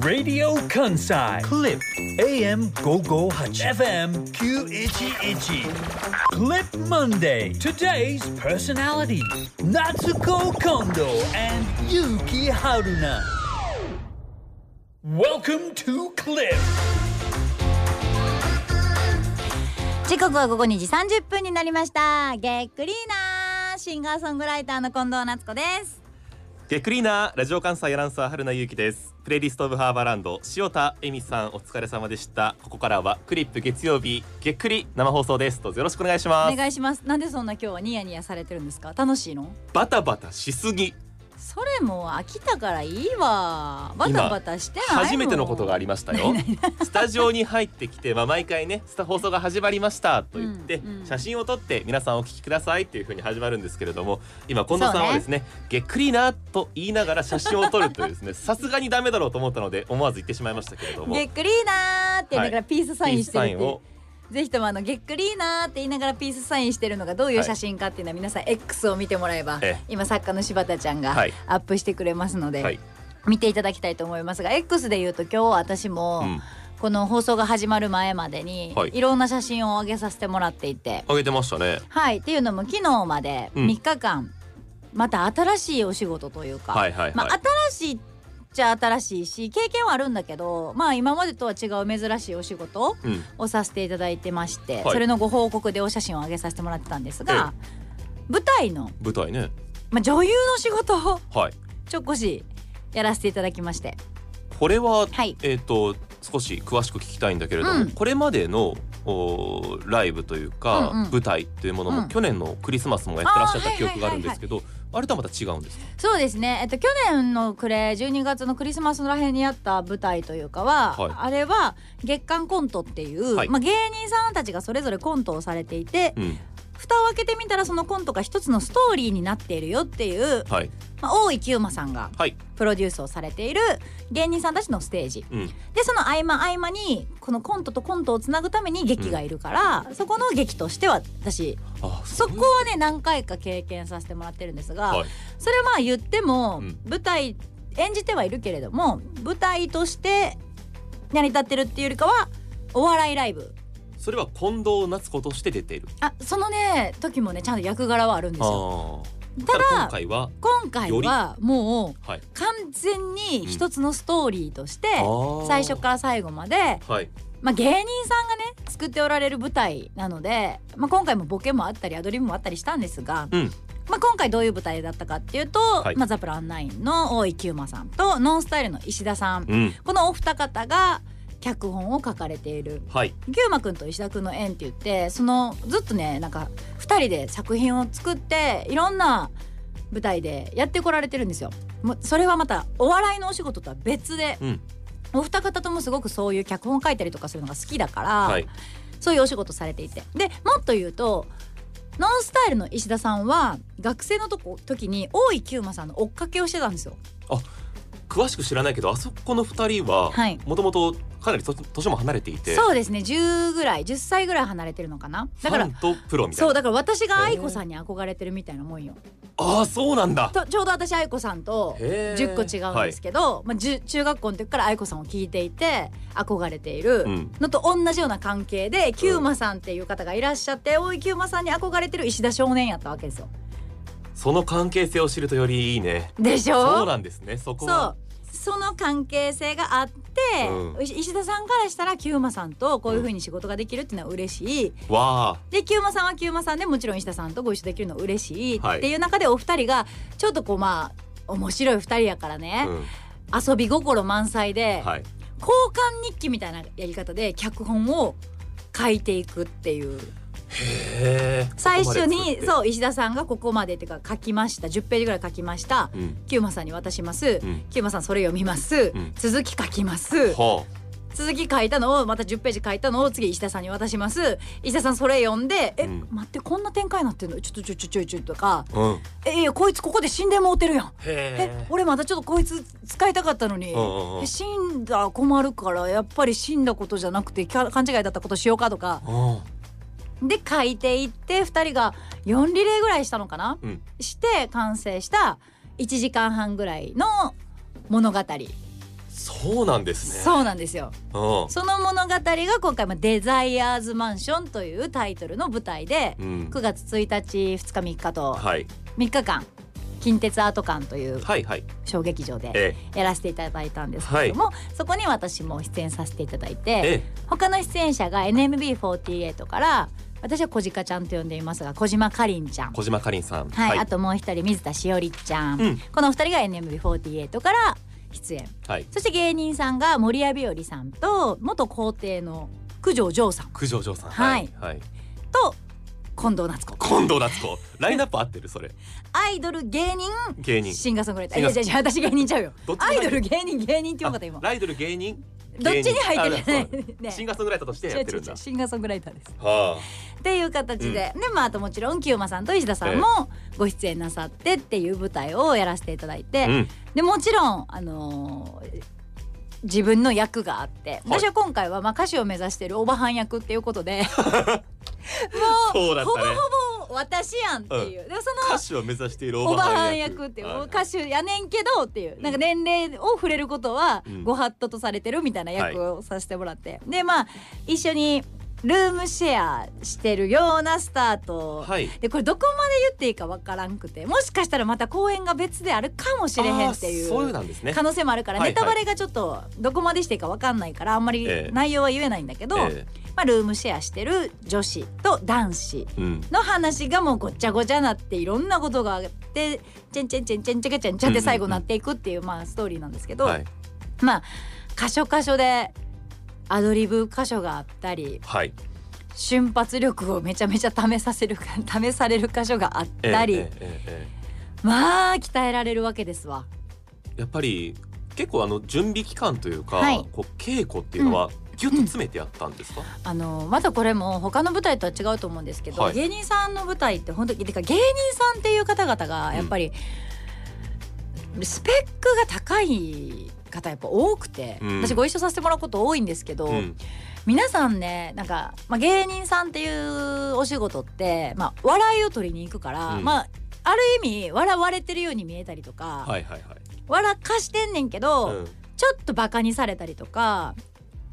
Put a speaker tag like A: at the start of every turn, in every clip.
A: Radio Kansai Clip AM 558 FM 911 Clip Monday Today's personality Natsuko Kondo and Yuki Haruna Welcome to Clip
B: 時刻は午後2時30分になりましたげっくりーなーシンガーソングライターの近藤夏子です
C: ゲックリーナーラジオ関西アナウンサー春名由紀ですプレイリストオブハーバーランド塩田恵美さんお疲れ様でした。ここからはクリップ月曜日ゲックリ生放送です。どうぞよろしくお願いします。
B: お願いします。なんでそんな今日はニヤニヤされてるんですか？楽しいの？
C: バタバタしすぎ
B: それもう飽きたからいいわ。バタバタして
C: 初めてのことがありましたよ。スタジオに入ってきてまあ毎回ねスタ放送が始まりましたと言って、
B: うんうん。
C: 写真を撮って皆さんお聞きくださいっていう風に始まるんですけれども今近藤さんはですねゲックリーナーと言いながら写真を撮るというですね さすがにダメだろうと思ったので思わず言ってしまいましたけれども。
B: げっくりーなーって言いながらピースサインしてるって。いう、
C: ピースサインを
B: ぜひともあのげっくりーなーって言いながらピースサインしてるのがどういう写真かっていうのは皆さん X を見てもらえば
C: ええ。
B: 今作家の柴田ちゃんが
C: はい。
B: アップしてくれますので、
C: はい、
B: 見ていただきたいと思いますが X で言うと今日私も、
C: うん、
B: この放送が始まる前までに、
C: はい。
B: い、ろんな写真を上げさせてもらっていて。
C: あげてましたね。
B: はい。っていうのも昨日まで
C: うん。
B: 3日間、また新しいお仕事というか、
C: はいはいはい、
B: まあ新しいっちゃ新しいし経験はあるんだけどまあ今までとは違う珍しいお仕事
C: うん。
B: をさせていただいてまして、
C: はい。
B: それのご報告でお写真を上げさせてもらってたんですが、舞台の、
C: 舞台ね。
B: まあ、女優の仕事を
C: はい。
B: ちょっこしやらせていただきまして。
C: これは
B: はい。
C: えっ、と少し詳しく聞きたいんだけれども、
B: うん。
C: これまでのおライブというか、
B: うんうん。
C: 舞台っていうものも、
B: うん。
C: 去年のクリスマスもやってらっしゃった記憶があるんですけど、あれとはまた違うんですか？
B: そうですね、えっと、去年の暮れ12月のクリスマスのらへんにやった舞台というかは、
C: はい。
B: あれは月刊コントっていう、
C: はい。
B: まあ、芸人さんたちがそれぞれコントをされていて
C: うん
B: 蓋を開けてみたらそのコントが一つのストーリーになっているよっていう、
C: はい。
B: まあ、大井久馬さんが
C: はい。
B: プロデュースをされている芸人さんたちのステージ。
C: うん。
B: でその合間合間にこのコントとコントをつなぐために劇がいるから、そこの劇としては私
C: あ
B: そこはね何回か経験させてもらってるんですが、
C: はい。
B: それはまあ言っても、
C: うん。
B: 舞台演じてはいるけれども舞台として成り立ってるっていうよりかはお笑いライブ
C: それは近藤夏子として出ている。
B: あそのね時もねちゃんと役柄はあるんですよ。ただ
C: 今回は
B: 今回はもう
C: はい。
B: 完全に一つのストーリーとして最初から最後まで、
C: はい。
B: まあ、芸人さんがね作っておられる舞台なので、まあ、今回もボケもあったりアドリブもあったりしたんですが、
C: うん。
B: まあ、今回どういう舞台だったかっていうと、
C: はい。
B: まあ、ザ・プラン9の大井久馬さんとノンスタイルの石田さん。
C: うん。
B: このお二方が脚本を書かれている。
C: はい。
B: 久馬くんと石田くんの縁って言ってそのずっとねなんか2人で作品を作っていろんな舞台でやってこられてるんですよ。それはまたお笑いのお仕事とは別で、
C: うん。
B: お二方ともすごくそういう脚本書いたりとかするのが好きだから、
C: はい。
B: そういうお仕事されていて。でもっと言うとノンスタイルの石田さんは学生のとこ時に大井久馬さんの追っかけをしてたんですよ。
C: 詳しく知らないけどあそこの二人は
B: はい。
C: もともとかなりと年も離れていて。
B: そうですね。10ぐらい10歳ぐらい離れてるのかな？だから
C: とプロみたいな。
B: そうだから私が愛子さんに憧れてるみたいなもんよ。
C: ああそうなんだ。
B: とちょうど私愛子さんと
C: へー。
B: 10個違うんですけど、まあ、じゅ中学校の時から愛子さんを聞いていて憧れている
C: うん。
B: のと同じような関係で久馬さんっていう方がいらっしゃって大井久馬さんに憧れてる石田少年やったわけですよ。
C: その関係性を知るとよりいいね。
B: でしょ？
C: そうなんですね。そこは。
B: その関係性があって、
C: うん。
B: 石石田さんからしたら久馬さんとこういう風に仕事ができるっていうのは嬉しい、
C: わあ。
B: で久馬さんは久馬さんでもちろん石田さんとご一緒できるのは嬉しい。
C: はい。
B: っていう中でお二人がちょっとこうまあ面白い二人やからね、
C: うん。
B: 遊び心満載で、
C: はい。
B: 交換日記みたいなやり方で脚本を書いていくっていう最初に
C: う
B: そう石田さんがここまでっていうか書きました。10ページぐらい書きました。
C: うん。
B: キューマさんに渡します。
C: うん。
B: キューマさんそれ読みます、
C: うん。
B: 続き書きます。
C: は
B: 続き書いたのをまた10ページ書いたのを次石田さんに渡します。石田さんそれ読んで「え、
C: うん。
B: 待ってこんな展開になってんの？ちょっとちょちょちょちょ」とか。
C: あうん「
B: えいやこいつここで死んでもうてるやん」
C: へ
B: え俺まだちょっとこいつ使いたかったのに、
C: うんうん
B: 死んだら困るからやっぱり死んだことじゃなくて勘違いだったことしようかとか。
C: うん
B: で書いていって2人が4リレーぐらいしたのかな、
C: うん。
B: して完成した1時間半ぐらいの物語。
C: そそうなんですね。
B: そうなんですよ。
C: う
B: その物語が今回もデザイアーズマンションというタイトルの舞台で
C: ん、うん。
B: 9月1日2日3日と
C: はい。
B: 3日間近鉄アート館という
C: はいはい。
B: 小劇場で
C: え
B: やらせていただいたんですけれども、そこに私も出演させていただい
C: え
B: て
C: え
B: 他の出演者が NMB48 から私は小鹿ちゃんと呼んでいますが小島かりんちゃん。
C: 小島かりんさん。
B: はい、あともう一人水田しおりちゃん、
C: うん。
B: この二人が NMB48 から出演。
C: はい。
B: そして芸人さんが森谷日和さんと元皇帝の九条城さん。
C: 九条城さん。
B: はい。
C: はい。
B: と近藤夏子。
C: 近藤夏子。ラインナップ合ってる？それ。
B: アイドル芸人？
C: 芸人。
B: シンガーソングライター。いやいや私芸人ちゃうよ。アイドル芸人芸人って言う方今。
C: あライドル芸人？
B: どっちに入ってる？ね。ね
C: シンガーソングライターとしてやってるんだ。
B: シンガーソングライターです。
C: は
B: っていう形で、でまああともちろん清間さんと石田さんもご出演なさってっていう舞台をやらせていただいて、
C: あうん。
B: でもちろんあのー自分の役があって私は今回はまあ歌手を目指してるおばはん役っていうことで も
C: そうね。
B: ほぼほぼ私やんっていう、でその
C: 歌手を目指している
B: おばはん役っていう
C: はい
B: 歌手やねんけどっていうなんか年齢を触れることは
C: うん。
B: ご法度とされてるみたいな役をさせてもらって、でまあ一緒にルームシェアしてるようなスタート、
C: はい。
B: でこれどこまで言っていいかわからんくてもしかしたらまた公演が別であるかもしれへんってい
C: う
B: 可能性もあるから
C: はいはい。
B: ネタバレがちょっとどこまでしていいかわかんないからあんまり
C: ええ。
B: 内容は言えないんだけど、
C: え
B: まあ、ルームシェアしてる女子と男子の話がもうごっちゃごちゃなっていろんなことがあってチェンチェンチェンチェンチェケチェンチェンって最後なっていくっていうまあストーリーなんですけど、
C: はい
B: まあ箇所箇所でアドリブ箇所があったり
C: はい。
B: 瞬発力をめちゃめちゃ試させる 試される箇所があっ
C: ええ
B: たり、
C: ええええ。
B: まあ鍛えられるわけですわ。
C: やっぱり結構あの準備期間というか、
B: はい。
C: こう稽古っていうのはギュッと詰めてやったんですか、
B: あのまたこれも他の舞台とは違うと思うんですけど、
C: はい。
B: 芸人さんの舞台って本当にてか芸人さんっていう方々がやっぱり、スペックが高い方やっぱ多くて、
C: うん。
B: 私ご一緒させてもらうこと多いんですけど、
C: うん。
B: 皆さんねなんか、まあ、芸人さんっていうお仕事って、まあ、笑いを取りに行くから、
C: うん。
B: まあある意味笑われてるように見えたりとか、
C: はいはいはい。
B: 笑かしてんねんけど、
C: うん。
B: ちょっとバカにされたりとか、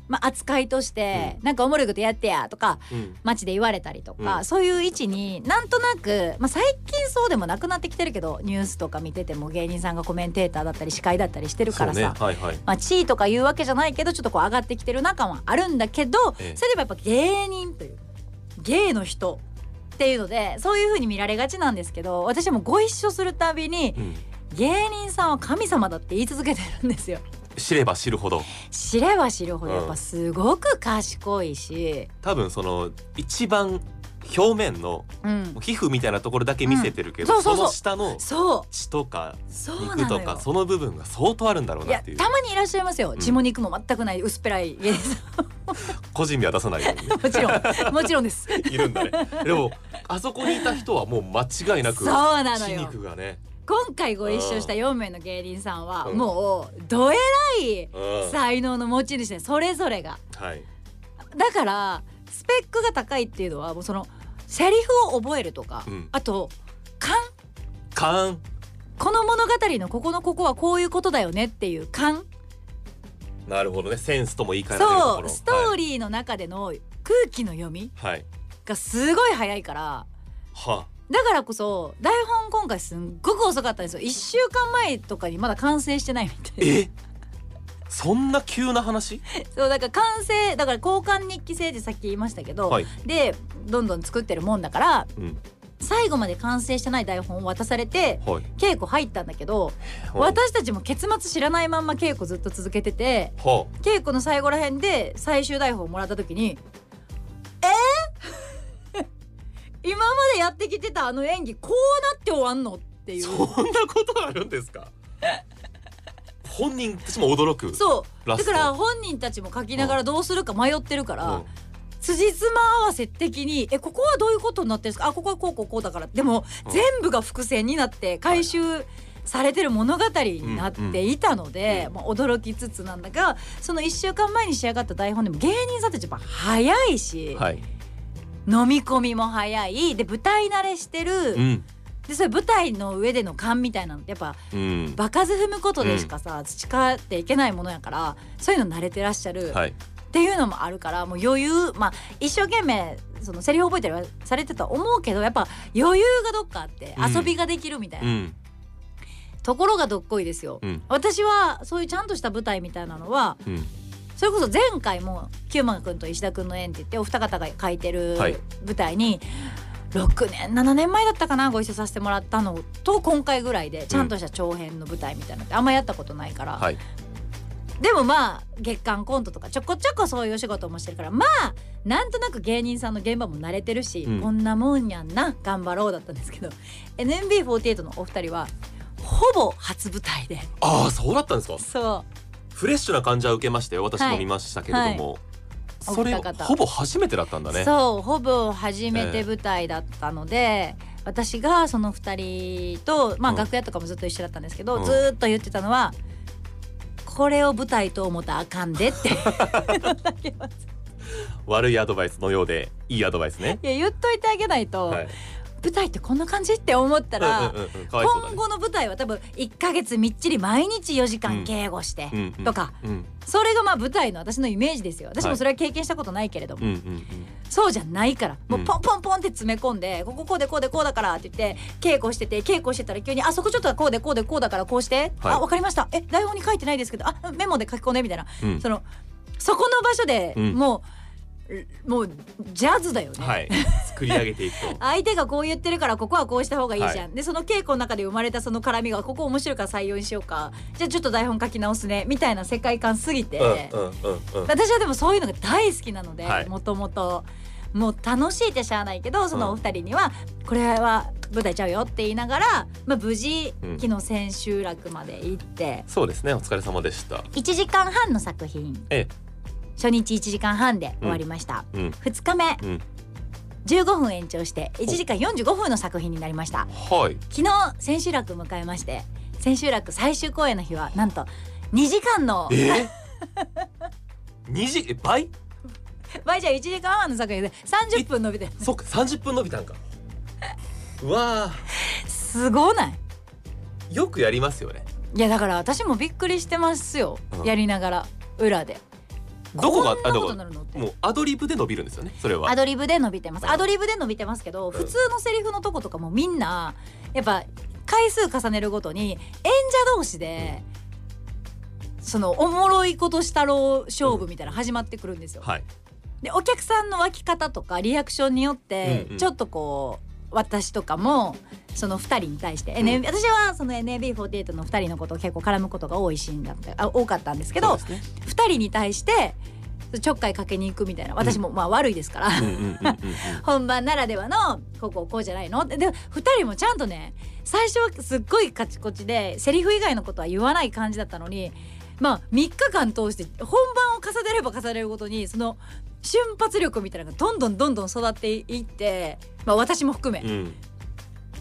B: まあ、扱いとして、なんかおもろいことやってやとか
C: うん。
B: 街で言われたりとか、
C: うん。
B: そういう位置になんとなく、まあ、最近そうでもなくなってきてるけどニュースとか見てても芸人さんがコメンテーターだったり司会だったりしてるからさ、まあ、地位とかいうわけじゃないけどちょっとこう上がってきてる中はあるんだけど、
C: ええ
B: それでもやっぱ芸人という芸の人っていうのでそういう風に見られがちなんですけど私もご一緒するたびに
C: うん。
B: 芸人さんは神様だって言い続けてるんですよ。
C: 知れば知るほど。
B: 知れば知るほど。
C: うん。
B: やっぱすごく賢いし、
C: 多分その一番表面の
B: うん、
C: 皮膚みたいなところだけ見せてるけど、
B: うん。そ
C: の下の
B: そ
C: 血とか肉。とかその部分が相当あるんだろうなっていう。
B: たまにいらっしゃいますよ。
C: ん。
B: 血も肉も全くない薄っぺらい
C: 個人名は出さないように
B: もちろん。もちろんです。
C: いるんだね。でもあそこにいた人はもう間違いなく
B: そうなの
C: 血
B: よ
C: 肉がね、
B: 今回ご一緒した4名の芸人さんは
C: うん。
B: もうどえらい
C: うん。
B: 才能の持ち主でそれぞれが。
C: はい。
B: だからスペックが高いっていうのはもうそのセリフを覚えるとか、
C: うん。
B: あと勘。
C: 勘。
B: この物語のここのここはこういうことだよねっていう勘。
C: なるほどね。センスとも言い換えられるところ。
B: そう。ストー
C: リ
B: リーの中での空気の読みがすごい早いから
C: は
B: だからこそ台本今回すんごく遅かったんですよ。1週間前とかにまだ完成してないみたいな。
C: え？そんな急な話？
B: そうだから完成だから交換日記制ってさっき言いましたけど、
C: はい、
B: でどんどん作ってるもんだから
C: うん。
B: 最後まで完成してない台本を渡されて
C: はい。
B: 稽古入ったんだけど
C: は
B: 私たちも結末知らないまんま稽古ずっと続けてて
C: は
B: 稽古の最後らへんで最終台本をもらった時に「今までやってきてたあの演技こうなって終わんの?」っていう。
C: そんなことあるんですか？本人たちも驚く
B: そう。だから本人たちも書きながらどうするか迷ってるから、
C: うん。
B: 辻褄合わせ的に「えここはどういうことになってるんですか？あここはこうこうこうだから」でも、
C: うん。
B: 全部が伏線になって回収されてる物語になっていたので、
C: うん
B: まあ、驚きつつなんだがその1週間前に仕上がった台本でも芸人さんたちやっぱ早いし、
C: はい
B: 飲み込みも早い。で舞台慣れしてる。
C: うん。
B: でそれ舞台の上での勘みたいなの。ってやっぱ
C: うん。
B: 場数踏むことでしかさ、培っていけないものやからそういうの慣れてらっしゃる、
C: はい。
B: っていうのもあるからもう余裕。まあ一生懸命そのセリフ覚えたりはされてたと思うけどやっぱ余裕がどっかあって
C: うん。
B: 遊びができるみたいな、
C: うん。
B: ところがどっこいですよ。
C: うん。
B: 私はそういうちゃんとした舞台みたいなのは
C: うん
B: それこそ前回もキューマン君と石田君の縁って言ってお二方が書いてる
C: はい。
B: 舞台に、6年7年前だったかなご一緒させてもらったのと今回ぐらいでちゃんとした長編の舞台みたいなのってあんまやったことないから、
C: はい。
B: でもまあ月間コントとかちょこちょこそういうお仕事もしてるからまあなんとなく芸人さんの現場も慣れてるし、
C: うん。
B: こんなもんやんな頑張ろうだったんですけど NMB48 のお二人はほぼ初舞台で。
C: ああそうだったんですか？
B: そ
C: フレッシュな感じは受けましたよ。私も見ましたけれども、それ
B: お二方。
C: ほぼ初めてだったんだ
B: う、
C: ね。
B: そうほぼ初めて舞台だったので、私がその二人とまあ
C: うん。
B: 楽屋とかもずっと一緒だったんですけど、
C: うん。
B: ずーっと言ってたのはこれを舞台と思ったらあかんでって。
C: 悪いアドバイスのようでいいアドバイスね。
B: いや言っといてあげないと、
C: はい
B: 舞台ってこんな感じって思ったら、
C: うんうんうんかわいそうだね。
B: 今後の舞台は多分1ヶ月みっちり毎日4時間敬語して、
C: うんうん
B: とか。
C: うん。
B: それがまあ舞台の私のイメージですよ。私もそれは経験したことないけれども、
C: うんうん
B: そうじゃないから。もう
C: うん。
B: ポンポンポンって詰め込んで、こここうでこうでこうだからって言って稽古してて稽古してたら急に「あそこちょっとこうでこうでこうだからこうして、
C: はい。
B: あわかりました。え台本に書いてないですけどあメモで書き込んで」みたいな、そのそこの場所で
C: うん。
B: もう、もうジャズだよね。
C: はい。作り上げていくと
B: 相手がこう言ってるからここはこうした方がいいじゃん、
C: は
B: でその稽古の中で生まれたその絡みがここ面白いから採用にしようか。じゃあちょっと台本書き直すね。みたいな世界観すぎて、
C: うんうんうんうん。
B: 私はでもそういうのが大好きなので
C: はい。
B: もともともう楽しいってしゃあないけどそのお二人にはこれは舞台ちゃうよって言いながら、まあ、無事
C: うん
B: 昨日千秋楽まで行って。
C: そうですね。お疲れ様でした。
B: 1時間半の作品。
C: え
B: 初日1時間半で終わりました、
C: えうん。
B: 2日目。
C: うん。
B: 15分延長して1時間45分の作品になりました。
C: はい。
B: 昨日千秋楽迎えまして千秋楽最終公演の日はなんと2時間の
C: えー？二時え倍？
B: 倍じゃ1時間半の作品で30分伸びて
C: そっか三十分伸びたんか。うわ
B: すごない？
C: ーよくやりますよね。
B: いやだから私もびっくりしてますよ、
C: うん。
B: やりながら裏で
C: どこがあ
B: の
C: もうアドリブで伸びるんですよねそれは。
B: アドリブで伸びてます。
C: うん
B: アドリブで伸びてますけど、
C: ん。
B: 普通のセリフのとことかもみんなやっぱ回数重ねるごとに演者同士で、そのおもろいことしたろう勝負みたいなの始まってくるんですよ。
C: はい。
B: でお客さんの湧き方とかリアクションによって
C: うんうん。
B: ちょっとこう私とかもその2人に対して、私はその NAB48 の2人のことを結構絡むことが多いシーンだったあ多かったんですけど
C: ね。
B: 2人に対してちょっかいかけに行くみたいな私もまあ悪いですから、本番ならではのこうこうこうじゃないの？でで2人もちゃんとね最初はすっごいカチコチでセリフ以外のことは言わない感じだったのにまあ3日間通して本番を重ねれば重ねるごとにその瞬発力みたいなのがどんどんどんどん育っていって、まあ、私も含め
C: うん。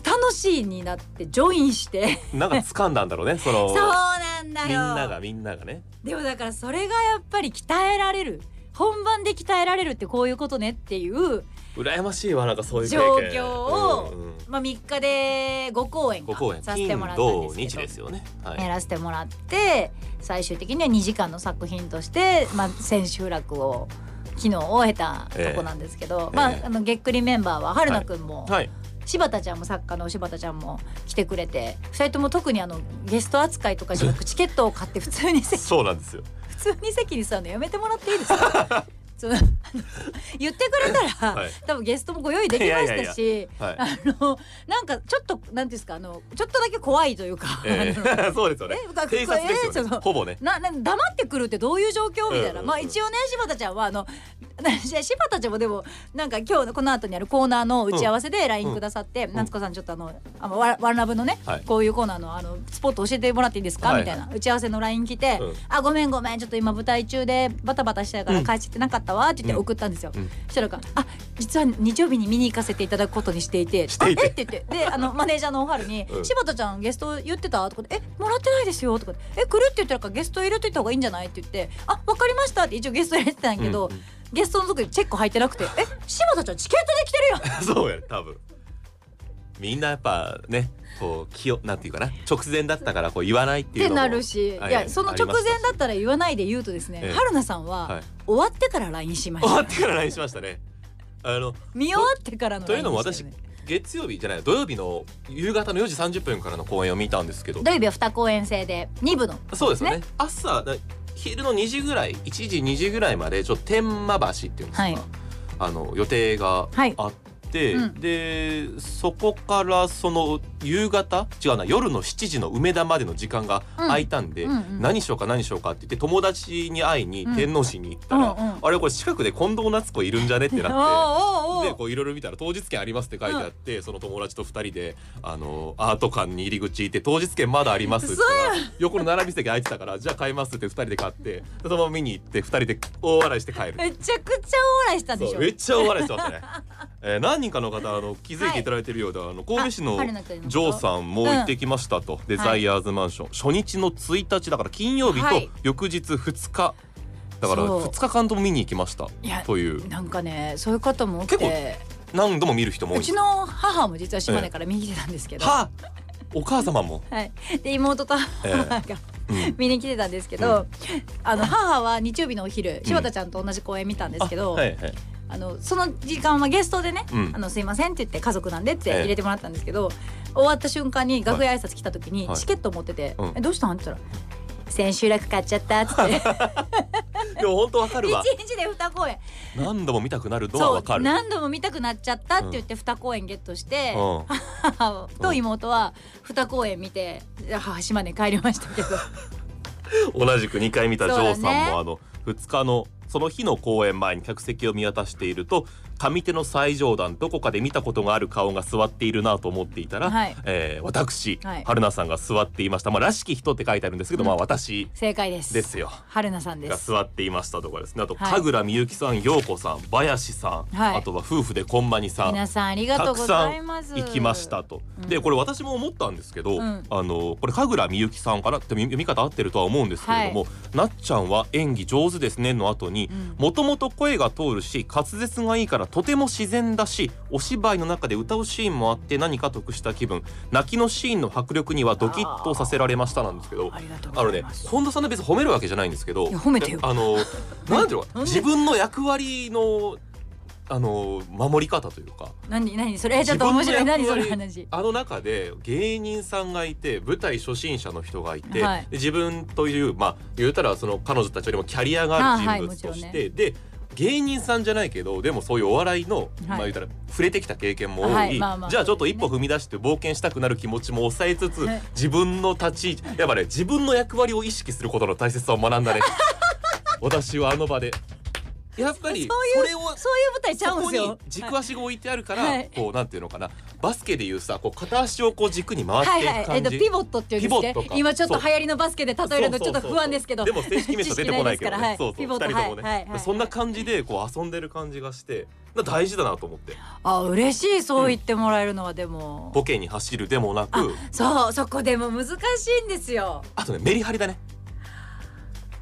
B: 楽しいになってジョインして。
C: なんか掴んだんだろうね その
B: そうなんだよ。
C: みんながみんながね。
B: でもだからそれがやっぱり鍛えられる。本番で鍛えられるってこういうことねっていう
C: 羨ましいわなんかそういう
B: 状況を
C: うんうん。
B: まあ、3日で5公演させてもらったんで
C: 日ですよね。はい。
B: やらせてもらって最終的には2時間の作品として、まあ、千秋楽を昨日終えたとこなんですけど、まあ
C: え。え
B: あのげっくりメンバーは春菜くんも、
C: はい。
B: 柴田ちゃんも作家の柴田ちゃんも来てくれて2人とも特にあのゲスト扱いとかじゃなくチケットを買って普通に席
C: そうなんですよ。
B: 普通に席に座るのやめてもらっていいですか？その言ってくれたら、
C: はい。
B: 多分ゲストもご用意できましたし
C: はい。
B: あのなんかちょっとなんていうんですかあのちょっとだけ怖いというか、
C: え
B: あの
C: え そうですよね。
B: えだ
C: 偵察ですよね。ほぼね。
B: なな黙ってくるってどういう状況みたいな、まあ一応ね柴田ちゃんはあの 柴田ちゃんもでもなんか今日この後にあるコーナーの打ち合わせで LINE くださって、
C: ん。
B: 夏子さんちょっとあのあのワワンラブのね、
C: はい。
B: こういうコーナーのあのスポット教えてもらっていいですか、
C: はい
B: みたいな打ち合わせの LINE 来て、
C: うん。
B: あごめんごめんちょっと今舞台中でバタバタしてたから帰ってなかったわって言って送ったんですよ、
C: うん。
B: そしたらあ実は日曜日に見に行かせていただくことにしていて。
C: していて。
B: あえって言って。であの マネージャーのおはるに「
C: うん。
B: 柴田ちゃんゲスト言ってた?」とかで「えもらってないですよ」とかで「え来るって言ったらゲスト入れといた方がいいんじゃない?」って言って「あわかりました」って一応ゲスト入れてたんやけど、ゲストの時チェック入ってなくて「え柴田ちゃんチケットで来てるよ! 」
C: そうやね多分みんなやっぱねこう気をなんていうかな直前だったからこう言わないっていう
B: ってなるしい
C: はい
B: やその直前だったら言わないで言うとですね
C: ええ
B: 春菜さん
C: は
B: はい終わってから LINE しました。
C: 終わってから LINE しましたね。あの
B: 見終わってからの
C: というのも
B: ね。
C: 月曜日じゃない土曜日の夕方の4時30分からの公演を見たんですけど。
B: 土曜日は2公演制で2部の。
C: そうですよね。朝だ昼の2時ぐらい1時2時ぐらいまでちょっと天満橋っていうんですか、
B: はい。
C: あの予定が
B: はい。
C: あって、
B: うん。
C: でそこからその夕方？違うな夜の7時の梅田までの時間が空いたんで、
B: うんうん。
C: 何しようか何しようかって言って友達に会いに
B: うん。
C: 天王寺に行ったら、
B: うんうん。
C: あれこれ近くで近藤夏子いるんじゃねってなって。でこういろいろ見たら当日券ありますって書いてあって、その友達と二人であのアート館に入り口行って当日券まだありますって言ったら横の並び席空いてたからじゃあ買いますって二人で買ってでそのまま見に行って二人で大笑いして帰る。
B: めちゃくちゃ大笑いしたでしょ。
C: めっちゃ大笑いしてましたね、えー何人かの方あの気づいていただいてるようで、あの神戸市のジョーさんも行ってきましたと、デザイアーズマンション、初日の1日だから金曜日と
B: はい。
C: 翌日2日。だから
B: そう。
C: 2日間とも見に行きました。という。
B: なんかねそういう方も多くて。
C: 何度も見る人も多い。う
B: ちの母も実は島根から見に来てたんですけど、
C: はあお母様も、
B: はい、で妹と母
C: え
B: が、
C: うん。
B: 見に来てたんですけど、あの母は日曜日のお昼
C: ん
B: 柴田ちゃんと同じ公演見たんですけど、
C: あはいはい
B: あのその時間はゲストでね「
C: うん。
B: あのすいません」って言って家族なんでって
C: ええ。
B: 入れてもらったんですけど、終わった瞬間に楽屋挨拶来た時に
C: はい。
B: チケット持ってて「
C: うん。
B: えどうしたん?」って言ったら「千秋楽買っちゃった」っつって。
C: でも本当わかるわ。
B: 一日で2公演。
C: 何度も見たくなるのはわかる。
B: 何度も見たくなっちゃったって言って2公演ゲットして、
C: うん。
B: 母 と妹は2公演見て母島根帰りましたけど。
C: 同じく2回見たジョーさん
B: そうだね。
C: もあの2日のその日の公演前に客席を見渡していると上手の最上段どこかで見たことがある顔が座っているなと思っていたら、
B: はい。
C: えー私、
B: はい。
C: 春菜さんが座っていました、まあ、らしき人って書いてあるんですけど、
B: うん。
C: まあ私
B: 正解です。
C: ですよ。
B: 春菜さんで
C: が
B: す
C: 座っていましたとかですね。あと、
B: はい。
C: 神楽みゆきさん陽子さん林さん、
B: はい。
C: あとは夫婦でこんまにさん
B: 皆さんありがとうございます。
C: 行きましたと、
B: うん。
C: でこれ私も思ったんですけど、
B: うん。
C: あのこれ神楽みゆきさんかなって読み方合ってるとは思うんですけれども、なっちゃんは演技上手ですねの後に
B: うん。
C: もともと声が通るし滑舌がいいからとても自然だしお芝居の中で歌うシーンもあって何か得した気分。泣きのシーンの迫力にはドキッとさせられましたなんですけど。
B: あ
C: のね本田さんの別に褒めるわけじゃないんですけど
B: 褒めてよ。
C: あの なんていうの自分の役割のあの守り方というか。
B: 何何？それちょっと面白い。何その話。
C: あの中で芸人さんがいて舞台初心者の人がいて、
B: はい。
C: で自分というまあ言うたらその彼女たちよりもキャリアがある人物として、
B: あはいもちろん
C: で芸人さんじゃないけどでもそういうお笑いの、まあ言うたら触れてきた経験も多い、
B: はい。まあまあ
C: じゃあちょっと一歩踏み出して冒険したくなる気持ちも抑えつつ、
B: はい。
C: 自分の立ち位置やっぱね自分の役割を意識することの大切さを学んだね。私はあの場で。やっぱり
B: そ
C: れを
B: そういう舞台ちゃうんですよ。
C: そこに軸足が置いてあるから、
B: はい。
C: こうなんていうのかな。バスケでいうさこう片足をこう軸に回って
B: はいいはい
C: く感じ、
B: えっとピボットっていうんですね。今ちょっと流行りのバスケで例えるのちょっと不安ですけど。
C: でも正式名称出てこないけどね、そうそう。
B: ピボット
C: 二人ともね、
B: はいはいはい。
C: そんな感じでこう遊んでる感じがしてな大事だなと思って。
B: あ嬉しいそう言ってもらえるのはでも、
C: ボケに走るでもなく。
B: あそうそこでも難しいんですよ。
C: あとねメリハリだね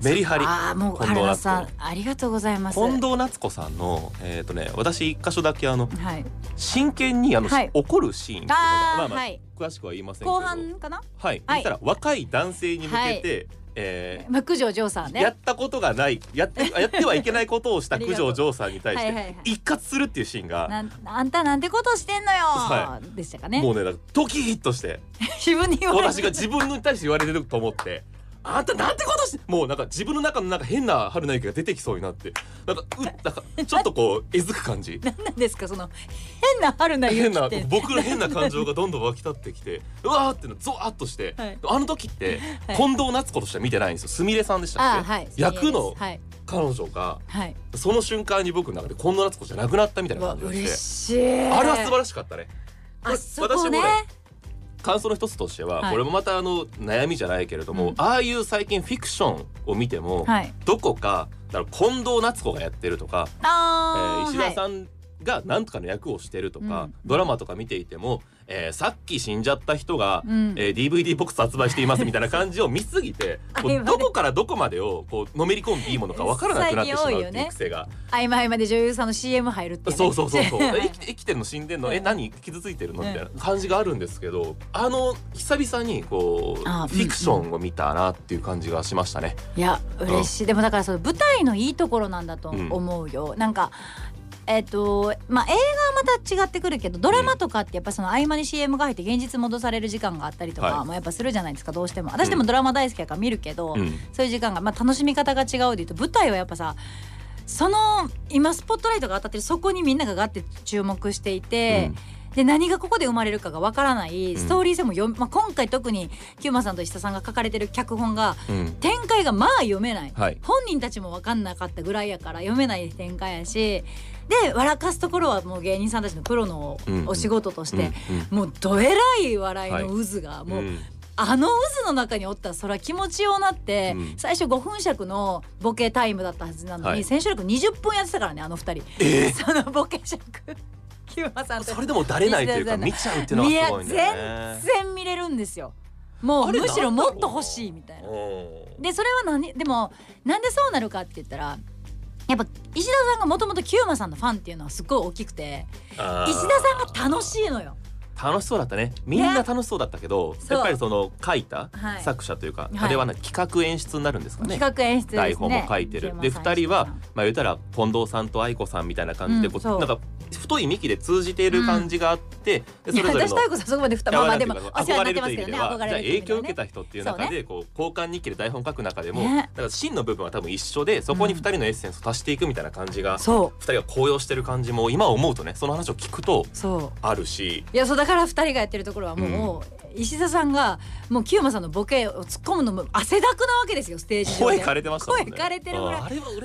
C: メリハリ。
B: あーもう
C: 近藤
B: さんありがとうございます。
C: 近藤夏子さんのえっ、とね私一箇所だけあの
B: はい。
C: 真剣にあの、
B: はい。
C: 怒るシーンっていうのがまあまあ、
B: はい。
C: 詳しくは言いませんけど
B: 後半かな？
C: はい、
B: はい。
C: たら若い男性に向けて、えー
B: まあ九条城さんね。
C: やったことがないやってやってはいけないことをした九条城さんに対して
B: はいはいはい。
C: 一括するっていうシーンが。
B: なんあんたなんてことしてんのよ、
C: は
B: でしたかね。
C: もうねドキッとして。
B: 自分に
C: 私が自分に対して言われてると思って。あんたなんてことしてもうなんか自分の中のなんか変な春菜ゆきが出てきそうになって。なんかうなんか ちょっとこうえずく感じ。
B: 何なんですかその変な春菜ゆ
C: 変な
B: きって
C: 僕の変な感情がどんどん湧き立ってきてうわーってのゾワーっとして、
B: はい。
C: あの時って
B: はい。
C: 近藤夏子としては見てないんですよ。すみれさんでしたっけ、
B: あはい。
C: 役の
B: はい。
C: 彼女が
B: はい。
C: その瞬間に僕の中で近藤夏子じゃなくなったみたいうな
B: わ
C: 感じが
B: 嬉
C: して。
B: しい。
C: あれは素晴らしかったね。
B: あそこね。
C: 私もね感想の一つとしては、
B: はい。
C: これもまたあの悩みじゃないけれども、
B: うん。
C: ああいう最近フィクションを見ても、
B: はい。
C: どこかだから近藤夏子がやってるとか、え
B: あー
C: ー石田さんが何とかの役をしてるとか、
B: うん。
C: ドラマとか見ていても、えーさっき死んじゃった人が、
B: うん。
C: えー DVD ボックス発売していますみたいな感じを見すぎて どこからどこまでをこうのめり込んでいいものか分からなくなってし まうっていう癖が、
B: 合間合間で女優さんの CM 入るっていう、ね、
C: そうそうそうそう。え生きて生きてるの？死んでんの？え何傷ついてるの？みたいな感じがあるんですけどあの久々にこう
B: あ
C: フィクションを見たなっていう感じがしましたね。
B: いや嬉しい、でもだからその舞台のいいところなんだと思うよ、なんかえっ、とまあ映画はまた違ってくるけどドラマとかってやっぱその合間に CM が入って現実戻される時間があったりとか
C: はい。
B: もやっぱするじゃないですかどうしても。私でもドラマ大好きやから見るけど、
C: うん。
B: そういう時間が、まあ、楽しみ方が違うで言うと舞台はやっぱさその今スポットライトが当たってるそこにみんながガッて注目していて、で何がここで生まれるかがわからないストーリー性も読む、まあ、今回特にキューマさんと石田さんが書かれてる脚本が
C: うん。うん
B: 展開がまあ読めない、
C: はい。
B: 本人たちも分かんなかったぐらいやから読めない展開やしで笑かすところはもう芸人さんたちのプロの
C: うん
B: お仕事として、
C: うん
B: もうどえらい笑いの渦が、もう、
C: うん。
B: あの渦の中におったらそれは気持ちようなって、
C: うん。
B: 最初5分尺のボケタイムだったはずなのに、
C: はい。
B: 千秋楽20分やってたからねあの二人、
C: えー。
B: そのボケ尺。キュさんと。
C: それでもだれないというか見ちゃうっていうのはすごいんだよね。
B: 全然見れるんですよ。もうむしろもっと欲しいみたいな。
C: うん
B: でそれは何でもなんでそうなるかって言ったらやっぱ石田さんがもともとキューマさんのファンっていうのはすごい大きくて石田さんが楽しいのよ
C: 楽しそうだったね。みんな楽しそうだったけど、
B: そう。
C: やっぱりその書いた
B: はい。
C: 作者というか、
B: はい。
C: あれはな企画演出になるんですかね。
B: 企画演出ですね。
C: 台本も書いてる、で
B: キューマさん
C: 2人はまあ言ったら近藤さんと愛子さんみたいな感じでこう、
B: う。ん
C: なんか太い幹で通じている感じがあって、で
B: いや私
C: それぞれの
B: 太鼓さんそこまで二
C: いや
B: まあまあでもお世話になって
C: 憧れるという意味で
B: ますけどね憧
C: は。じゃあ影響を受けた人っていう中でこう交換日記で台本書く中でも、
B: ね。
C: だから真の部分は多分一緒でそこに2人のエッセンスを足していくみたいな感じが、
B: そ
C: 2人が高揚してる感じも今思うとねその話を聞くと
B: うそう。
C: あるし。
B: いやそうだから二人がやってるところはもう、石田さんがもう清間さんのボケを突っ込むのも汗だくなわけですよステージ上で。
C: 声枯れてまし
B: 声枯れてるぐらい。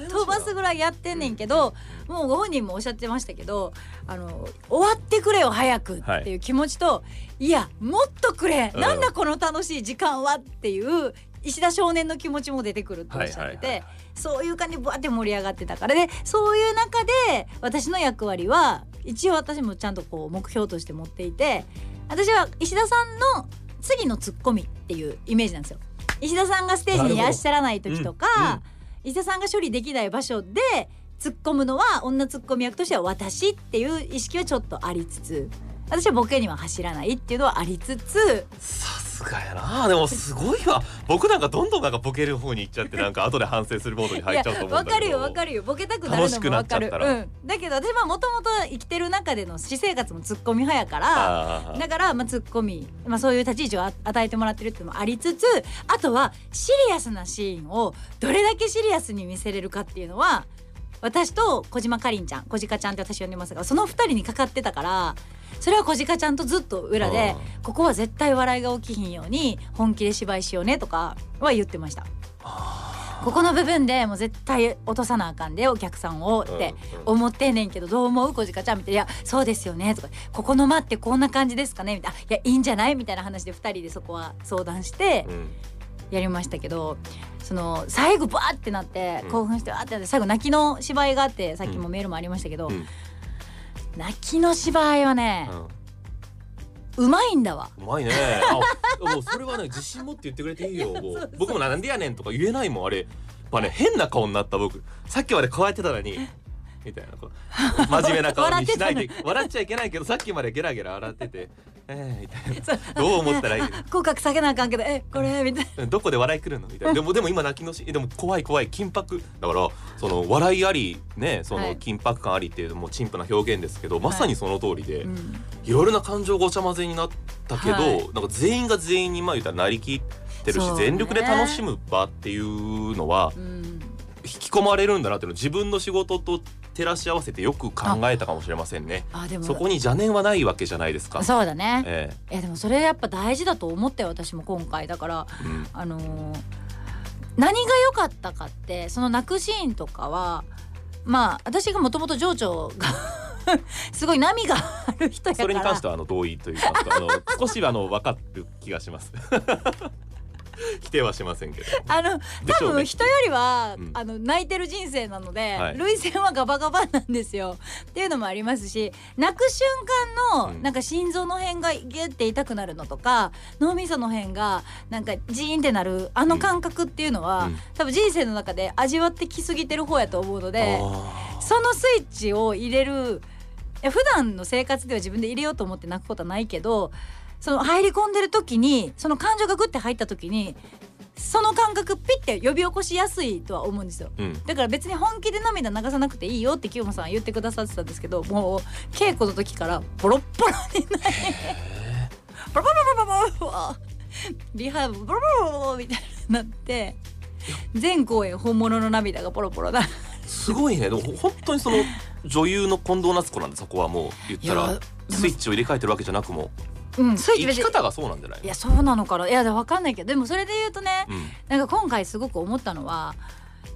B: 飛ばすぐらいやってんねんけど、もうご本人もおっしゃってましたけどあの終わってくれよ早くっていう気持ちと、い、やもっとくれ、
C: うん。
B: なんだこの楽しい時間はっていう石田少年の気持ちも出てくるっておっしゃってて、そういう感じでブワって盛り上がってたから。でそういう中で私の役割は一応私もちゃんとこう目標として持っていて私は石田さんの次のツッコミっていうイメージなんですよ。石田さんがステージにいらっしゃらない時とか、
C: なるほど
B: 石田さんが処理できない場所で突っ込むのは女ツッコミ役としては私っていう意識はちょっとありつつ私はボケには走らないっていうのはありつつ
C: さすがやな。でもすごいわ。僕なんかどんどんなんかボケる方に行っちゃってなんか後で反省するモードに入っちゃうと思うんだけど。
B: わかるよわかるよ。ボケたくなるのもわかる
C: 楽しくなっちゃったら。
B: うん、だけど私はもともと生きてる中での私生活もツッコミ派やからだから、まあ、ツッコミ、まあ、そういう立ち位置をあ与えてもらってるっていうのもありつつあとはシリアスなシーンをどれだけシリアスに見せれるかっていうのは私と小島かりんちゃん小鹿ちゃんって私呼んでますがその2人にかかってたからそれは小鹿ちゃんとずっと裏で
C: あ
B: ここは絶対笑いが起きひんように本気で芝居しようねとかは言ってました。ここの部分でもう絶対落とさなあかんでお客さんをって思ってんねんけどどう思う小鹿ちゃんみたいな「いやそうですよね」とか「ここの間ってこんな感じですかね」みたいな「いやいいんじゃない?」みたいな話で2人でそこは相談して
C: うん
B: やりましたけどその最後バーってなって
C: うん。
B: 興奮してわーってなって最後泣きの芝居があってさっきもメールもありましたけど、
C: うん。
B: 泣きの芝居はね、うまいんだわ。
C: うまいね。あもうそれはね自信持って言ってくれていいよもう。僕もなんでやねんとか言えないもんあれ。やっぱね変な顔になった僕。さっきまでこうやってたのにみたいなこう。真面目な顔にしないで笑っちゃいけないけどさっきまでゲラゲラ笑っててえー、みたいな。どう思ったらいい？
B: あ 口角下げなあかんけどえこれ？みたいな。
C: どこで笑い来るの？みたいな。でもでも今泣きのしでも怖い怖い緊迫。だからその笑いありねそ
B: はい。
C: の緊迫感ありっていうもう陳腐な表現ですけど、まさにその通りで、
B: うん。
C: いろいろな感情ごちゃ混ぜになったけど、
B: はい。
C: なんか全員が全員にまあ言ったらなりきってるし、
B: ね。
C: 全力で楽しむ場っていうのは
B: うん
C: 引き込まれるんだなっていうのを自分の仕事と照らし合わせてよく考えたかもしれませんね。
B: あでも
C: そこに邪念はないわけじゃないですか。
B: そうだね。
C: え
B: いやでもそれやっぱ大事だと思って私も今回だから
C: えうん
B: あのー何が良かったかってその泣くシーンとかはまあ私がもともと情緒が すごい波がある人やから
C: それに関してはあの同意というかあの少しはあの分かる気がします。否定はしませんけど。
B: あの多分人よりは、
C: うん。
B: あの泣いてる人生なので、
C: はい。
B: 涙腺はガバガバなんですよ。っていうのもありますし泣く瞬間の、
C: うん。
B: なんか心臓の辺がギュッて痛くなるのとか脳みその辺がなんかジーンってなるあの感覚っていうのは、
C: うん。
B: 多分人生の中で味わってきすぎてる方やと思うので
C: あ
B: そのスイッチを入れる普段の生活では自分で入れようと思って泣くことはないけどその入り込んでる時にその感情がグッて入った時にその感覚ピッて呼び起こしやすいとは思うんですよ。
C: ーうん
B: だから別に本気で涙流さなくていいよって清間さんは言ってくださってたんですけどもう稽古の時からボロッボロになりボロボロボロボロボロリハーブボロボロボロみたいになって全公演本物の涙がポロポロだ
C: すごいねでも本当にその女優の近藤夏子なんでそこはもう言ったらスイッチを入れ替えてるわけじゃなくも
B: うん。
C: 生き方がそうなんじゃない
B: いやそうなのかな。いやわかんないけど。でもそれで言うとね
C: うん。
B: なんか今回すごく思ったのは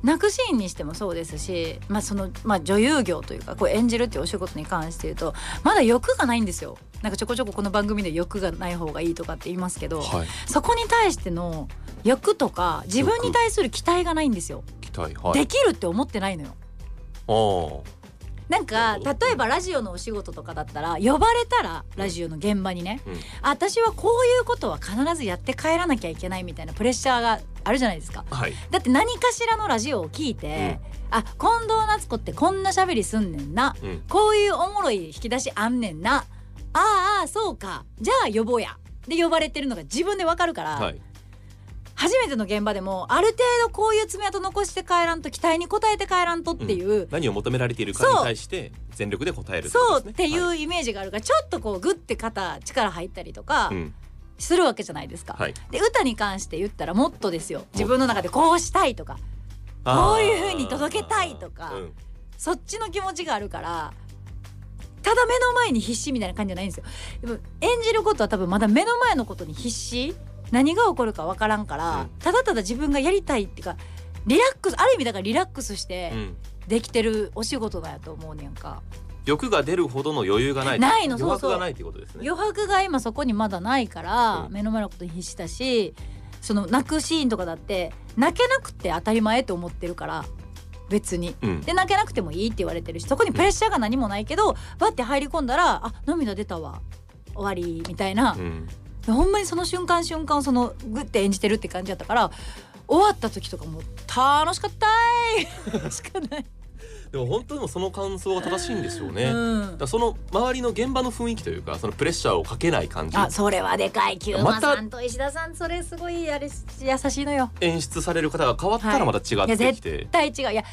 B: 泣くシーンにしてもそうですし、まあそのまあ、女優業というかこう演じるっていうお仕事に関して言うとまだ欲がないんですよ。なんかちょこちょここの番組で欲がない方がいいとかって言いますけど、
C: はい。
B: そこに対しての欲とか自分に対する期待がないんですよ、
C: 期待はい。
B: できるって思ってないのよ。
C: ああ
B: なんか例えばラジオのお仕事とかだったら呼ばれたらラジオの現場にね、
C: うん。
B: あ私はこういうことは必ずやって帰らなきゃいけないみたいなプレッシャーがあるじゃないですか。
C: はい。
B: だって何かしらのラジオを聞いて、あ近藤夏子ってこんな喋りすんねんな。
C: うん。
B: こういうおもろい引き出しあんねんな。ああそうか。じゃあ呼ぼうや。で呼ばれてるのが自分でわかるから、
C: はい
B: 初めての現場でもある程度こういう爪痕残して帰らんと期待に応えて帰らんとっていう、
C: 何を求められているかに対して全力で答える
B: そうってい
C: は
B: うイメージがあるからちょっとこうグッて肩力入ったりとか
C: うん。
B: するわけじゃないですか。
C: はい。
B: で歌に関して言ったらもっとですよ。自分の中でこうしたいとかこういう風に届けたいとか
C: うん。
B: そっちの気持ちがあるからただ目の前に必死みたいな感じじゃないんですよ。でも演じることは多分まだ目の前のことに必死何が起こるかわからんから、
C: うん。
B: ただただ自分がやりたいっていうかリラックスある意味だからリラックスして
C: うん。
B: できてるお仕事だやと思うねんか。
C: 欲が出るほどの余裕がない
B: ないのそうそう。
C: 余白がないことですね。
B: 余白が今そこにまだないから、
C: うん。
B: 目の前のことに必死だしその泣くシーンとかだって泣けなくて当たり前と思ってるから別に。
C: うん。
B: で泣けなくてもいいって言われてるしそこにプレッシャーが何もないけどバッて入り込んだらあ涙出たわ。終わりみたいな。
C: う、ん
B: ほんまにその瞬間瞬間をそのグッて演じてるって感じだったから終わった時とかもう楽しかったーい。しかない、
C: でも本当にもその感想が正しいんですよね、
B: うん、
C: らその周りの現場の雰囲気というかそのプレッシャーをかけない感じ。
B: あそれはでかい。キューマさんと石田さんそれすごいやれ優しいのよ。
C: 演出される方が変わったらまた違ってきて、
B: 絶対違う。いや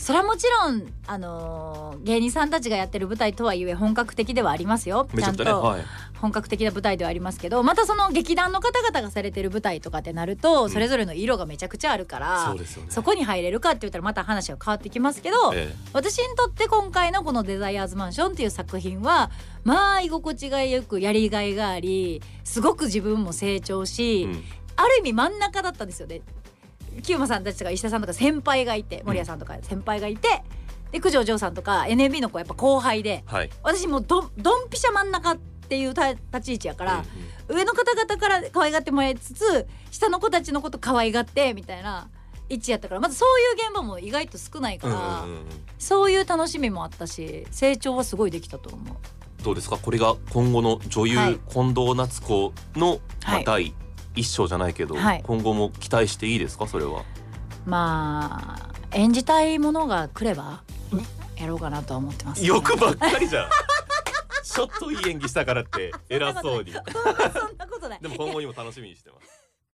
B: それはもちろんあのー芸人さんたちがやってる舞台とはいえ本格的ではありますよ。
C: め
B: ちゃんと
C: はい、
B: 本格的な舞台ではありますけどまたその劇団の方々がされてる舞台とかってなると、
C: ん。
B: それぞれの色がめちゃくちゃあるから
C: そうですよね。
B: そこに入れるかって言ったらまた話が変わってきますけど、
C: え
B: 私にとって今回のこの「デザイアーズマンション」っていう作品はまあ居心地がよくやりがいがありすごく自分も成長
C: え
B: し、
C: うん。
B: ある意味真ん中だったんですよね。清間さんたちとか石田さんとか先輩がいて守屋さんとか先輩がいて、で九条城さんとか NMB の子はやっぱ後輩で
C: はい。
B: 私もうどんドンピシャ真ん中っていうた立ち位置やから、
C: うん
B: 上の方々から可愛がってもらいつつ下の子たちのこと可愛がってみたいな位置やったからまずそういう現場も意外と少ないから、
C: うんうんうんうん。
B: そういう楽しみもあったし成長はすごいできたと思う。
C: どうですか？これが今後の女優、
B: はい。
C: 近藤夏子の、まあ
B: はい。
C: 第一章じゃないけど、
B: はい。
C: 今後も期待していいですか？それは。
B: まあ演じたいものが来ればやろうかなとは思ってます、
C: 欲ばっかりじゃん。ちょっといい演技したからって偉そうに。
B: そんなことない。
C: でも今後にも楽しみにしてます